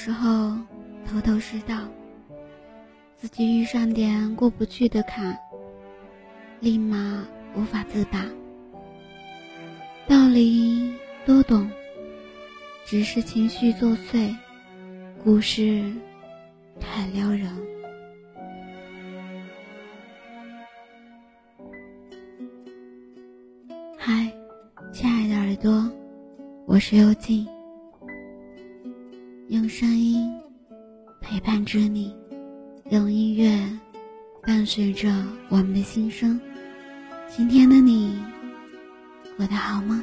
时候头头是道，自己遇上点过不去的坎，立马无法自拔。道理都懂，只是情绪作祟，故事太撩人。嗨，亲爱的耳朵，我是幽静，声音陪伴着你，用音乐伴随着我们的心声。今天的你。过得好吗？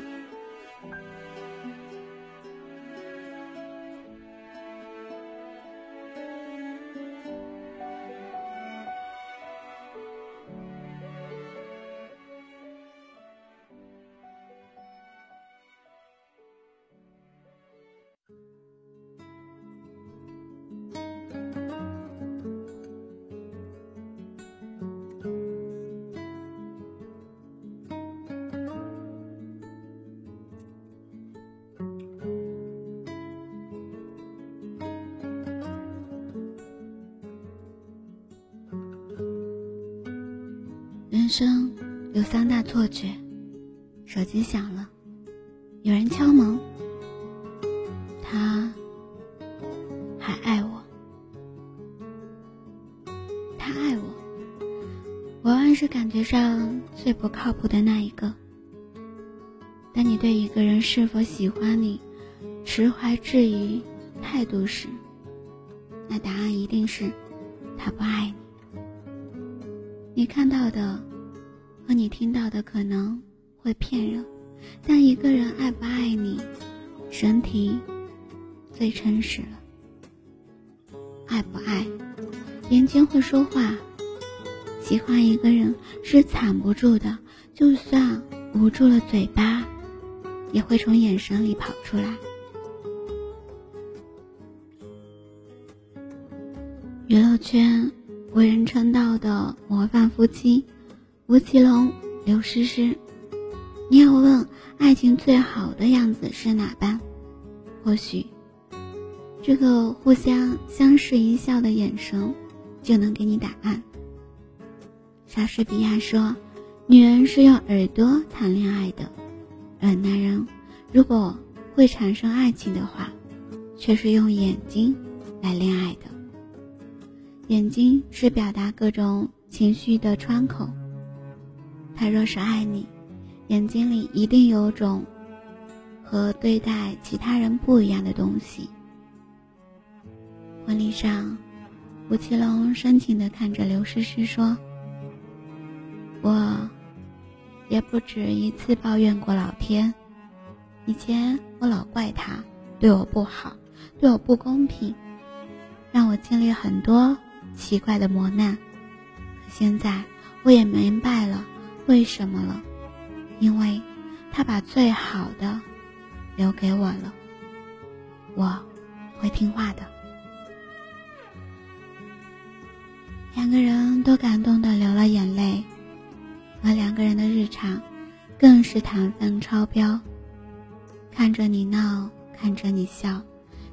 人生有三大错觉：手机响了，有人敲门，他还爱我，他爱我，往往是感觉上最不靠谱的那一个。当你对一个人是否喜欢你持怀质疑态度时，那答案一定是他不爱你。你看到的。和你听到的可能会骗人，但一个人爱不爱你，身体最诚实了。爱不爱，眼睛会说话。喜欢一个人是藏不住的，就算捂住了嘴巴，也会从眼神里跑出来。娱乐圈为人称道的模范夫妻。吴奇隆、刘诗诗，你要问爱情最好的样子是哪般？或许，这个互相相视一笑的眼神，就能给你答案。莎士比亚说：“女人是用耳朵谈恋爱的，而男人如果会产生爱情的话，却是用眼睛来恋爱的。眼睛是表达各种情绪的窗口。”他若是爱你，眼睛里一定有种和对待其他人不一样的东西。婚礼上，吴奇隆深情地看着刘诗诗说：“我也不止一次抱怨过老天，以前我老怪他对我不好，对我不公平，让我经历很多奇怪的磨难。可现在，我也明白了。”为什么了？因为他把最好的留给我了，我会听话的。两个人都感动的流了眼泪，而两个人的日常更是糖分超标。看着你闹，看着你笑，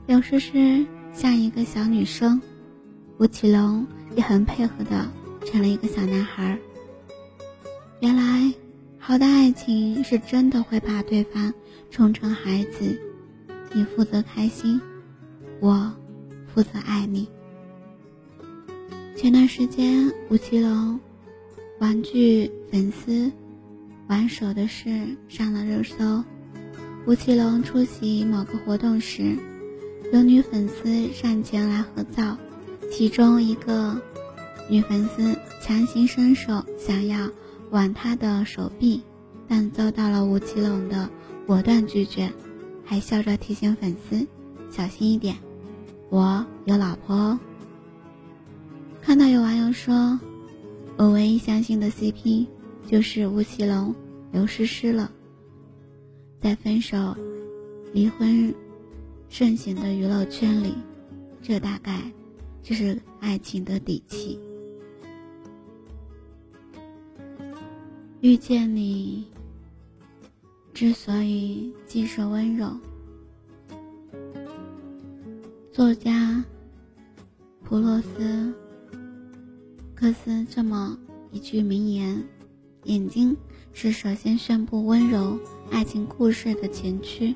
刘诗诗像一个小女生，吴奇隆也很配合的成了一个小男孩。原来，好的爱情是真的会把对方宠成孩子。你负责开心，我负责爱你。前段时间，吴奇隆玩具粉丝玩手的事上了热搜。吴奇隆出席某个活动时，有女粉丝上前来合照，其中一个女粉丝强行伸手想要。挽他的手臂，但遭到了吴奇隆的果断拒绝，还笑着提醒粉丝小心一点，我有老婆哦。看到有网友说，我唯一相信的 CP 就是吴奇隆、刘诗诗了。在分手、离婚盛行的娱乐圈里，这大概就是爱情的底气。遇见你，之所以既是温柔，作家普洛斯克斯这么一句名言：“眼睛是首先宣布温柔爱情故事的前驱。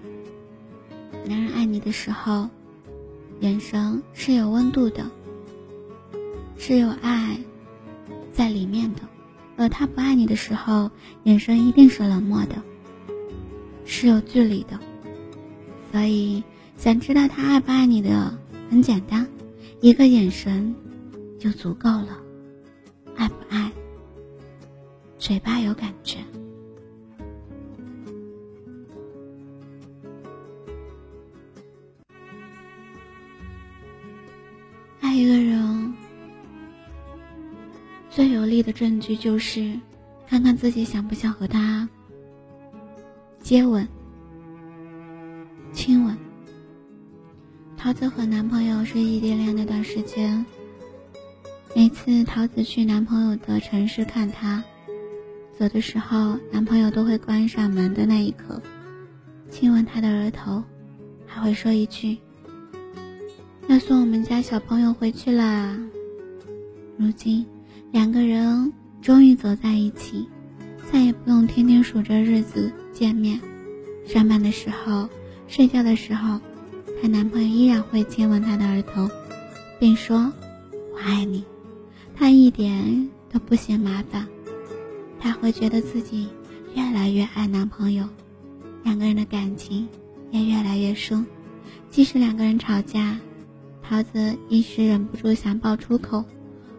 男人爱你的时候，眼神是有温度的，是有爱在里面的；而他不爱你的时候，眼神一定是冷漠的，是有距离的。所以。”想知道他爱不爱你的很简单，一个眼神就足够了。爱不爱，嘴巴有感觉。的证据就是，看看自己想不想和他接吻、亲吻。桃子和男朋友是异地恋那段时间，每次桃子去男朋友的城市看他，走的时候，男朋友都会关上门的那一刻，亲吻他的额头，还会说一句：“要送我们家小朋友回去啦。”如今，两个人终于走在一起，再也不用天天数着日子见面。上班的时候，睡觉的时候。她男朋友依然会亲吻她的额头，并说：“我爱你。”她一点都不嫌麻烦，她会觉得自己越来越爱男朋友，两个人的感情也越来越深。即使两个人吵架，桃子一时忍不住想爆粗口，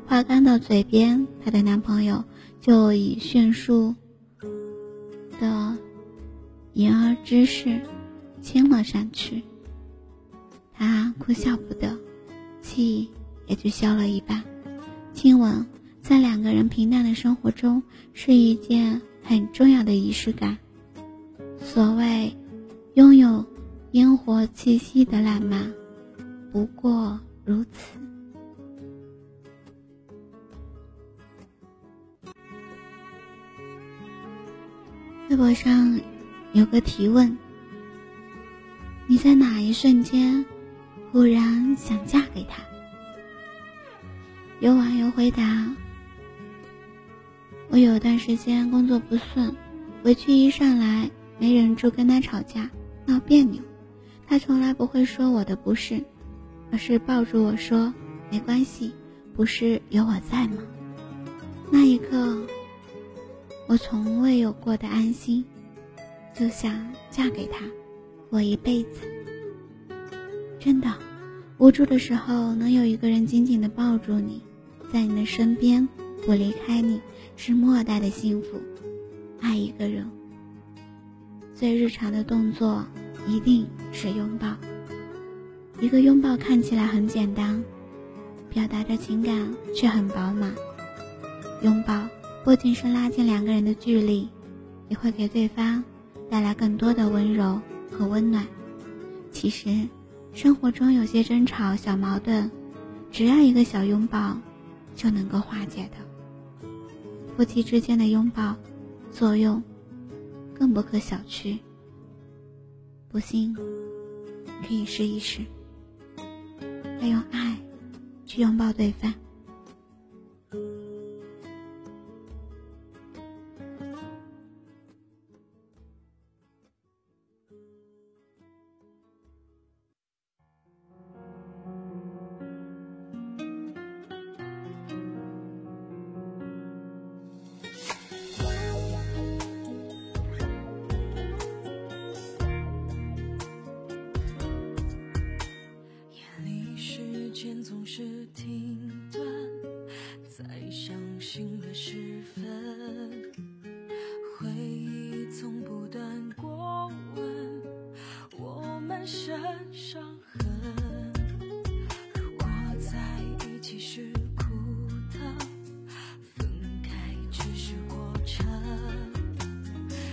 话刚到嘴边，她的男朋友就以迅速的言而之势亲了上去。他哭笑不得，气也就消了一半。亲吻在两个人平淡的生活中是一件很重要的仪式感。所谓拥有烟火气息的浪漫，不过如此。微博上有个提问：你在哪一瞬间？忽然想嫁给他，有网友回答：“我有段时间工作不顺，回去一上来没忍住跟他吵架闹别扭，他从来不会说我的不是，而是抱住我说没关系，不是有我在吗？那一刻，我从未有过的安心，就想嫁给他，过一辈子。”真的，无助的时候能有一个人紧紧的抱住你，在你的身边不离开你，是莫大的幸福。爱一个人，最日常的动作一定是拥抱。一个拥抱看起来很简单，表达着情感却很饱满。拥抱不仅是拉近两个人的距离，也会给对方带来更多的温柔和温暖。其实。生活中有些争吵、小矛盾，只要一个小拥抱，就能够化解的。夫妻之间的拥抱，作用更不可小觑。不信，可以试一试，要用爱去拥抱对方。是停顿在伤心的时分。回忆从不断过问我满身伤痕如果在一起是苦的分开只是过程。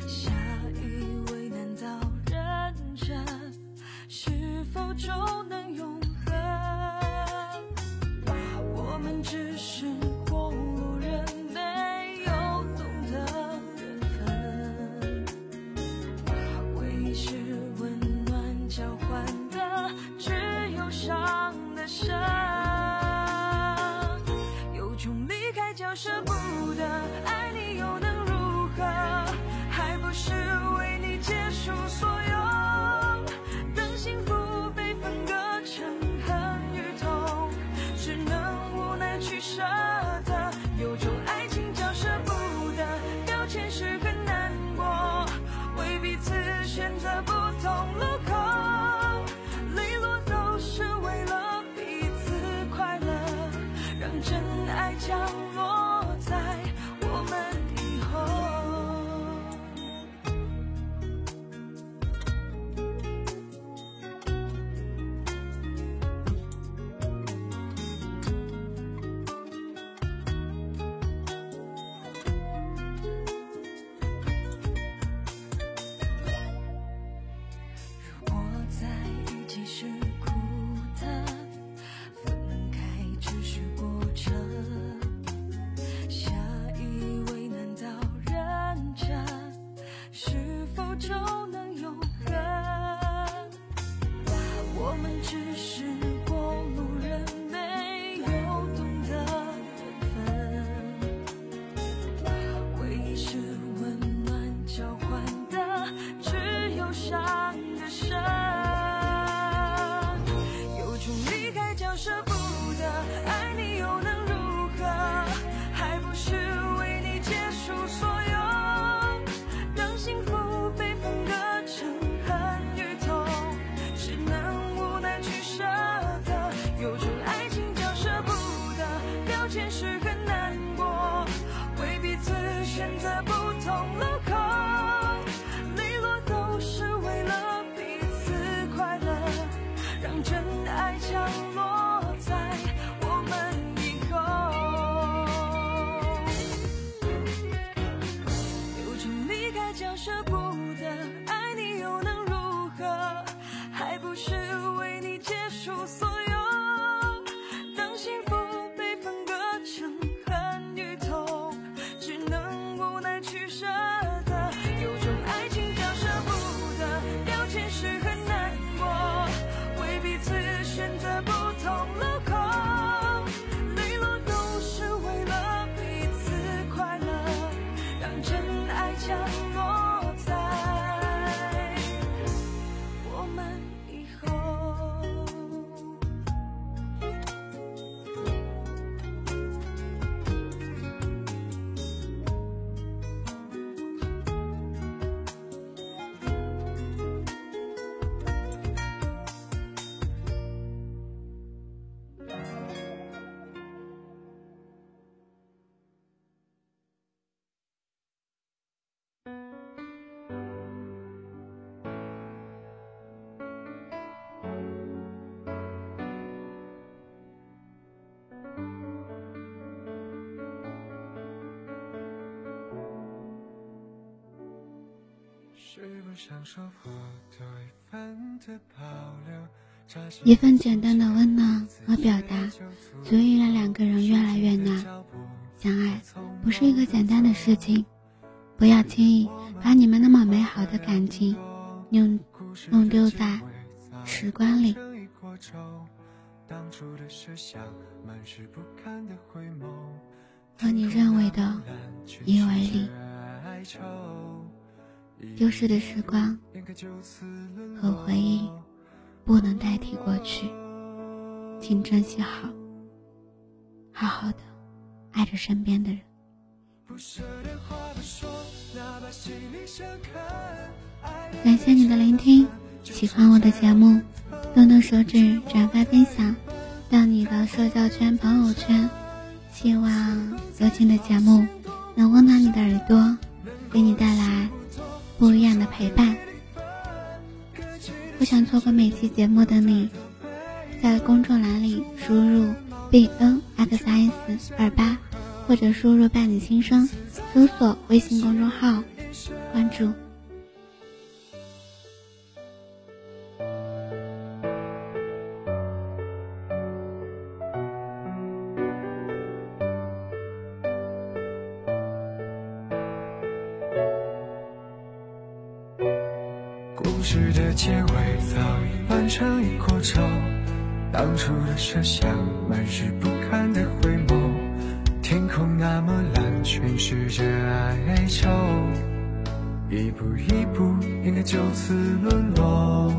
下一位难道认真？是否就能前世一份简单的温暖和表达，足以让两个人越来越难。相爱不是一个简单的事情，不要轻易把你们那么美好的感情弄弄丢在时光里。和你认为的以为里。丢失的时光和回忆不能代替过去，请珍惜好，好好的爱着身边的人。感谢你的聆听，喜欢我的节目，动动手指转发分享到你的社交圈、朋友圈。希望有情的节目能温暖你的耳朵，给你带来。不一样的陪伴，不想错过每期节目的你，在公众栏里输入 b n x s 二八，或者输入伴你心声，搜索微信公众号，关注。当初的设想满是不堪的回眸，天空那么蓝，诠释着哀愁，一步一步应该就此沦落。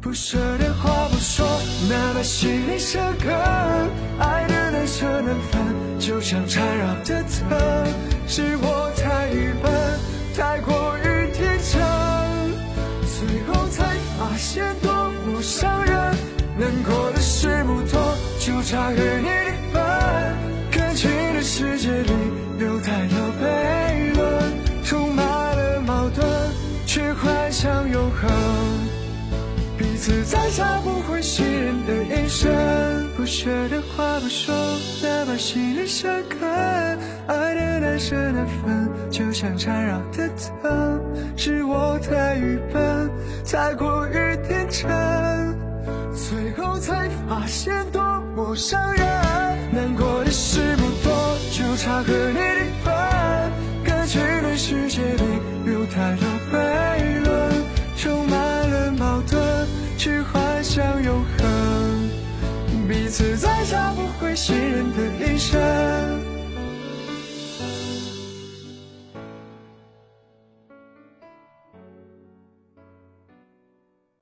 不舍的话不说，哪怕心里深刻，爱的。难舍难分，就像缠绕的藤，是我太愚笨，太过于天真。最后才发现多么伤人。难过的事不多，就差和你的分。感情的世界里，有太多悖论，充满了矛盾，却幻想永恒。彼此再下不会信任的眼神，不舍的话不说，哪怕心里生根。爱的难舍难分，就像缠绕的藤，是我太愚笨，太过于天真。最后才发现多么伤人，难过的事不多，就差和你的分。感情的世界里有太多悖论，充满了矛盾，去幻想永恒。彼此再找不会信任的眼神。